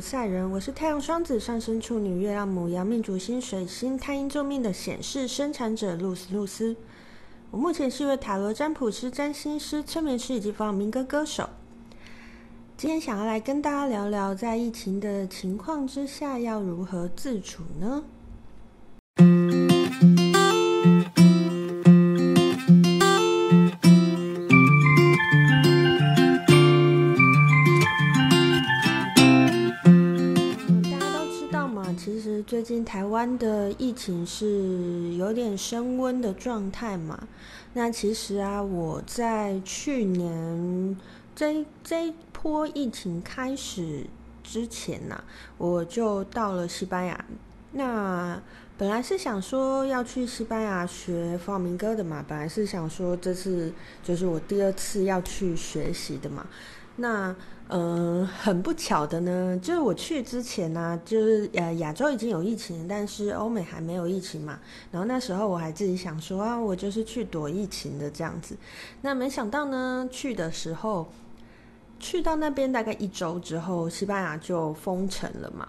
赛人，我是太阳双子上升处女月亮母羊命主星水星太阴救命的显示生产者露丝露丝。我目前是一位塔罗占卜师、占星师、催眠师以及放民歌歌手。今天想要来跟大家聊聊，在疫情的情况之下要如何自处呢？湾的疫情是有点升温的状态嘛？那其实啊，我在去年这这波疫情开始之前呐、啊，我就到了西班牙。那本来是想说要去西班牙学弗朗明哥的嘛，本来是想说这次就是我第二次要去学习的嘛。那嗯，很不巧的呢，就是我去之前呢、就是呃亚洲已经有疫情，但是欧美还没有疫情嘛。然后那时候我还自己想说啊，我就是去躲疫情的这样子。那没想到呢，去的时候，去到那边大概一周之后，西班牙就封城了嘛。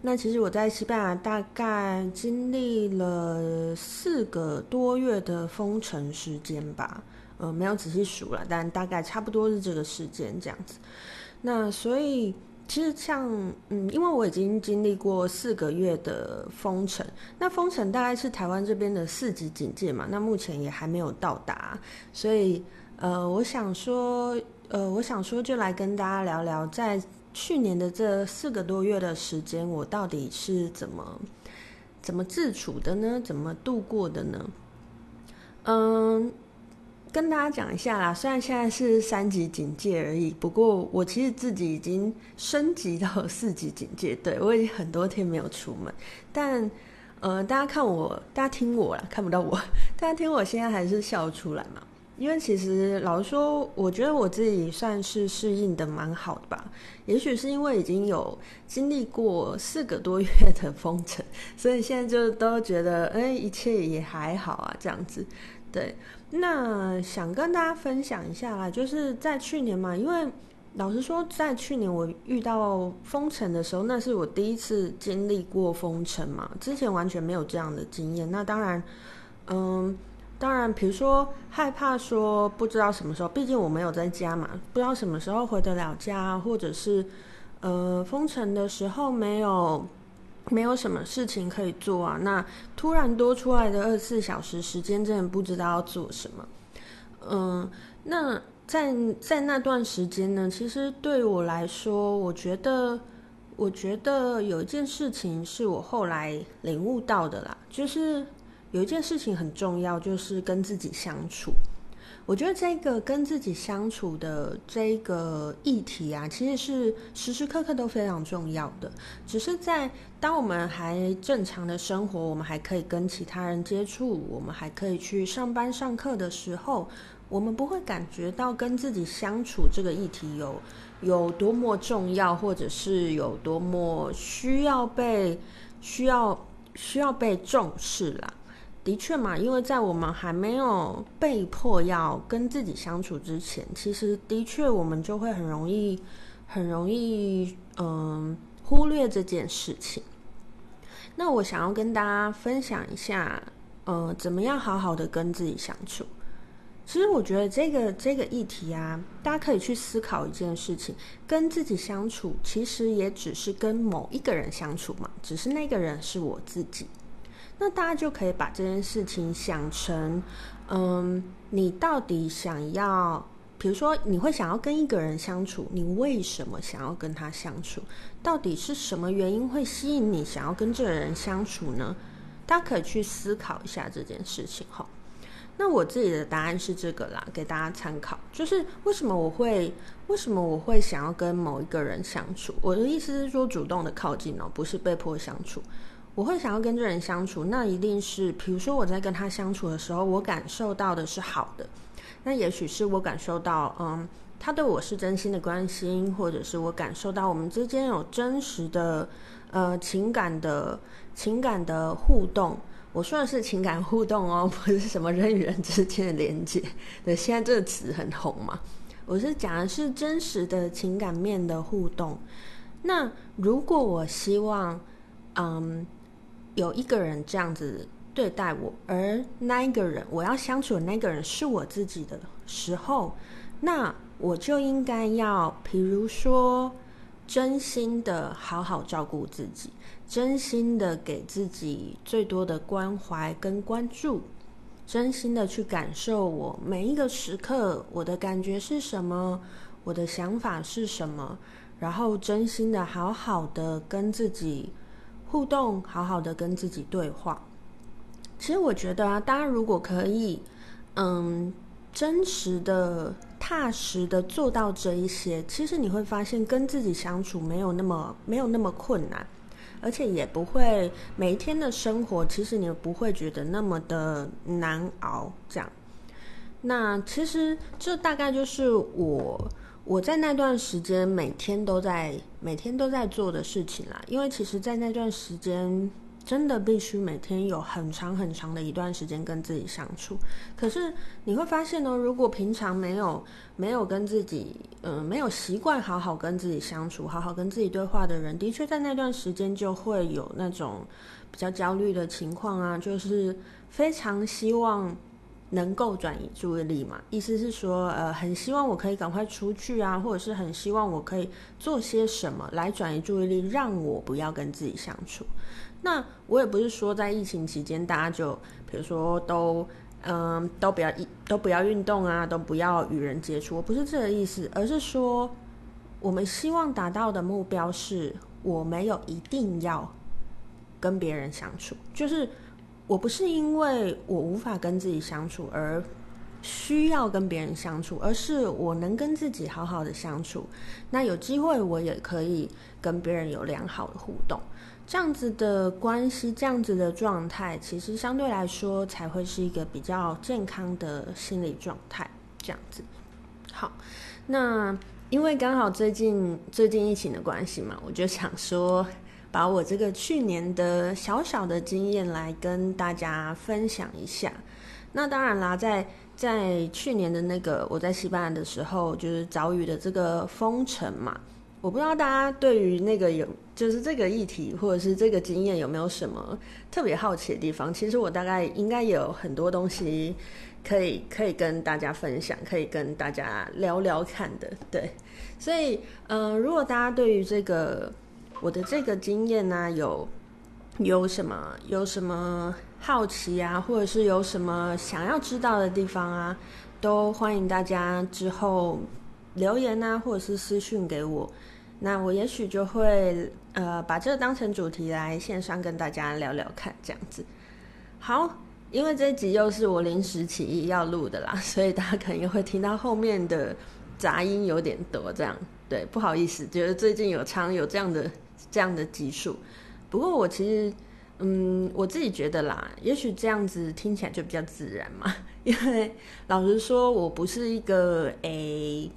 那其实我在西班牙大概经历了四个多月的封城时间吧。呃，没有仔细数了，但大概差不多是这个时间这样子。那所以其实像嗯，因为我已经经历过四个月的封城，那封城大概是台湾这边的四级警戒嘛，那目前也还没有到达，所以呃，我想说呃，我想说就来跟大家聊聊，在去年的这四个多月的时间，我到底是怎么怎么自处的呢？怎么度过的呢？嗯。跟大家讲一下啦，虽然现在是三级警戒而已，不过我其实自己已经升级到四级警戒。对，我已经很多天没有出门，但呃，大家看我，大家听我啦，看不到我，大家听我现在还是笑出来嘛。因为其实老实说，我觉得我自己算是适应的蛮好的吧。也许是因为已经有经历过四个多月的封城，所以现在就都觉得，哎，一切也还好啊，这样子。对，那想跟大家分享一下啦，就是在去年嘛，因为老实说，在去年我遇到封城的时候，那是我第一次经历过封城嘛，之前完全没有这样的经验。那当然，嗯，当然，比如说害怕说不知道什么时候，毕竟我没有在家嘛，不知道什么时候回得了家，或者是呃封城的时候没有。没有什么事情可以做啊，那突然多出来的二十四小时时间，真的不知道要做什么。嗯，那在在那段时间呢，其实对我来说，我觉得，我觉得有一件事情是我后来领悟到的啦，就是有一件事情很重要，就是跟自己相处。我觉得这个跟自己相处的这个议题啊，其实是时时刻刻都非常重要的。只是在当我们还正常的生活，我们还可以跟其他人接触，我们还可以去上班上课的时候，我们不会感觉到跟自己相处这个议题有有多么重要，或者是有多么需要被需要需要被重视啦。的确嘛，因为在我们还没有被迫要跟自己相处之前，其实的确我们就会很容易、很容易，嗯，忽略这件事情。那我想要跟大家分享一下，呃，怎么样好好的跟自己相处。其实我觉得这个这个议题啊，大家可以去思考一件事情：跟自己相处，其实也只是跟某一个人相处嘛，只是那个人是我自己。那大家就可以把这件事情想成，嗯，你到底想要，比如说你会想要跟一个人相处，你为什么想要跟他相处？到底是什么原因会吸引你想要跟这个人相处呢？大家可以去思考一下这件事情哈。那我自己的答案是这个啦，给大家参考，就是为什么我会为什么我会想要跟某一个人相处？我的意思是说，主动的靠近哦，不是被迫相处。我会想要跟这人相处，那一定是，比如说我在跟他相处的时候，我感受到的是好的。那也许是我感受到，嗯，他对我是真心的关心，或者是我感受到我们之间有真实的，呃，情感的情感的互动。我说的是情感互动哦，不是什么人与人之间的连接。对，现在这个词很红嘛。我是讲的是真实的情感面的互动。那如果我希望，嗯，有一个人这样子对待我，而那一个人我要相处的那个人是我自己的时候，那我就应该要，比如说，真心的好好照顾自己，真心的给自己最多的关怀跟关注，真心的去感受我每一个时刻我的感觉是什么，我的想法是什么，然后真心的好好的跟自己互动，好好的跟自己对话。其实我觉得啊，大家如果可以，嗯，真实的。踏实的做到这一些，其实你会发现跟自己相处没有那么没有那么困难，而且也不会每一天的生活，其实你不会觉得那么的难熬。这样，那其实这大概就是我我在那段时间每天都在每天都在做的事情啦。因为其实，在那段时间。真的必须每天有很长很长的一段时间跟自己相处。可是你会发现呢，如果平常没有没有跟自己，嗯、呃，没有习惯好好跟自己相处、好好跟自己对话的人，的确在那段时间就会有那种比较焦虑的情况啊，就是非常希望能够转移注意力嘛。意思是说，呃，很希望我可以赶快出去啊，或者是很希望我可以做些什么来转移注意力，让我不要跟自己相处。那我也不是说在疫情期间大家就，比如说都，嗯，都不要一都不要运动啊，都不要与人接触，我不是这个意思，而是说，我们希望达到的目标是，我没有一定要跟别人相处，就是我不是因为我无法跟自己相处而需要跟别人相处，而是我能跟自己好好的相处，那有机会我也可以跟别人有良好的互动。这样子的关系，这样子的状态，其实相对来说才会是一个比较健康的心理状态。这样子，好，那因为刚好最近最近疫情的关系嘛，我就想说，把我这个去年的小小的经验来跟大家分享一下。那当然啦，在在去年的那个我在西班牙的时候，就是遭遇的这个封城嘛。我不知道大家对于那个有就是这个议题或者是这个经验有没有什么特别好奇的地方？其实我大概应该有很多东西可以可以跟大家分享，可以跟大家聊聊看的。对，所以嗯、如果大家对于这个我的这个经验呢、有有什么有什么好奇啊，或者是有什么想要知道的地方啊，都欢迎大家之后留言啊，或者是私讯给我。那我也许就会呃把这个当成主题来线上跟大家聊聊看，这样子。好，因为这一集又是我临时起意要录的啦，所以大家可能会听到后面的杂音有点多，这样对，不好意思，觉得最近有常有这样的这样的集数。不过我其实嗯我自己觉得啦，也许这样子听起来就比较自然嘛，因为老实说，我不是一个诶。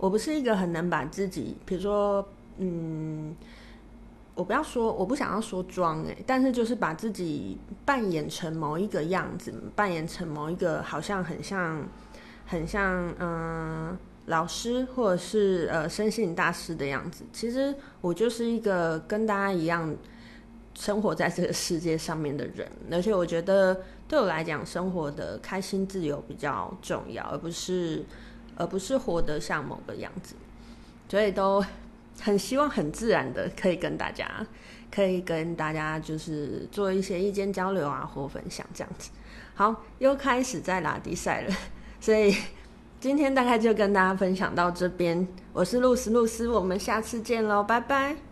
我不是一个很能把自己，比如说，嗯，我不要说，我不想要说装诶，但是就是把自己扮演成某一个样子，扮演成某一个好像很像，很像，嗯，老师或者是呃身心大师的样子。其实我就是一个跟大家一样生活在这个世界上面的人，而且我觉得对我来讲，生活的开心自由比较重要，而不是。而不是活得像某个样子，所以都很希望很自然的可以跟大家，可以跟大家就是做一些意见交流啊或分享这样子。好，又开始在拉迪赛了，所以今天大概就跟大家分享到这边。我是露丝露丝，我们下次见喽，拜拜。